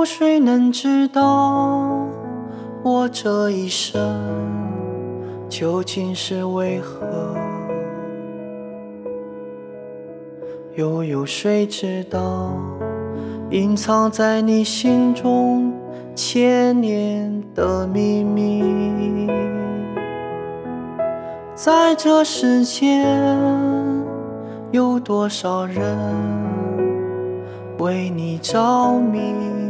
有谁能知道我这一生究竟是为何？又有谁知道隐藏在你心中千年的秘密？在这世间，有多少人为你着迷？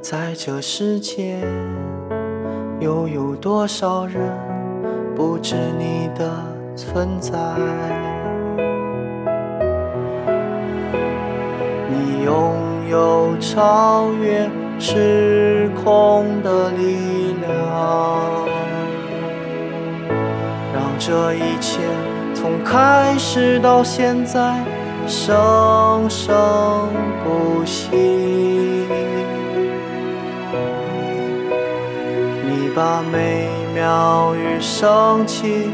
在这世间，又有多少人不知你的存在？你拥有超越时空的力量，让这一切从开始到现在生生不息。你把美妙与生气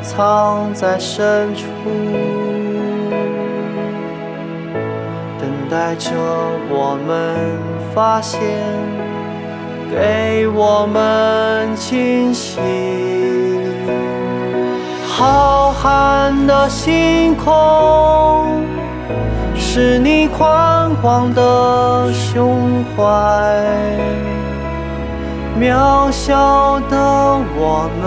藏在深处。等待着我们发现，给我们惊喜。浩瀚的星空，是你宽广的胸怀。渺小的我们，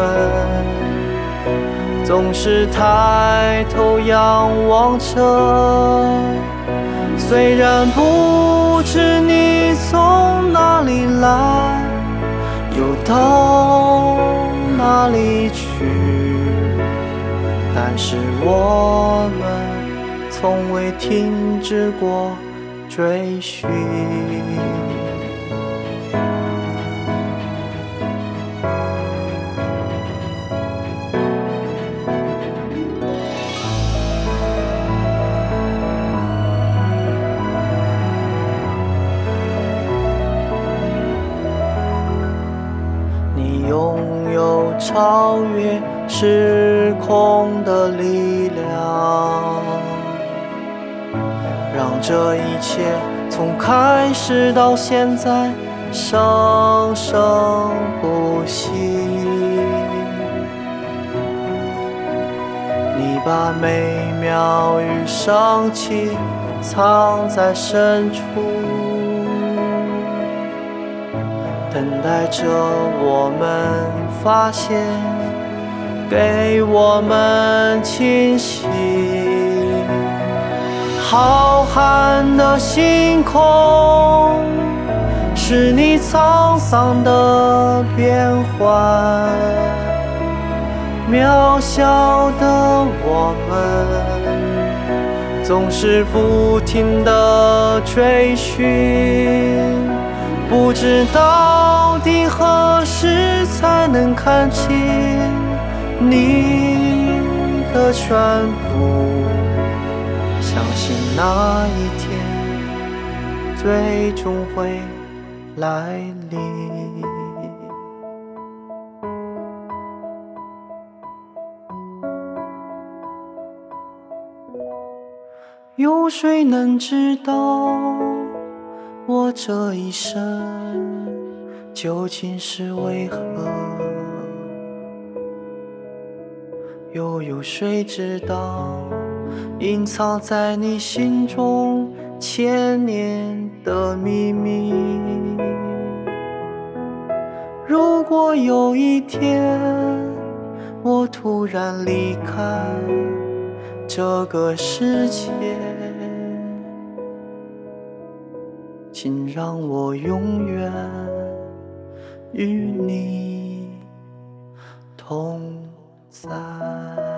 总是抬头仰望着。虽然不知你从哪里来，又到哪里去，但是我们从未停止过追寻。超越时空的力量，让这一切从开始到现在生生不息。你把美妙与生气藏在深处。等待着我们发现，给我们惊喜。浩瀚的星空，是你沧桑的变幻。渺小的我们，总是不停地追寻。不知到底何时才能看清你的全部？相信那一天最终会来临。有谁能知道？我这一生究竟是为何？又有谁知道隐藏在你心中千年的秘密？如果有一天我突然离开这个世界，请让我永远与你同在。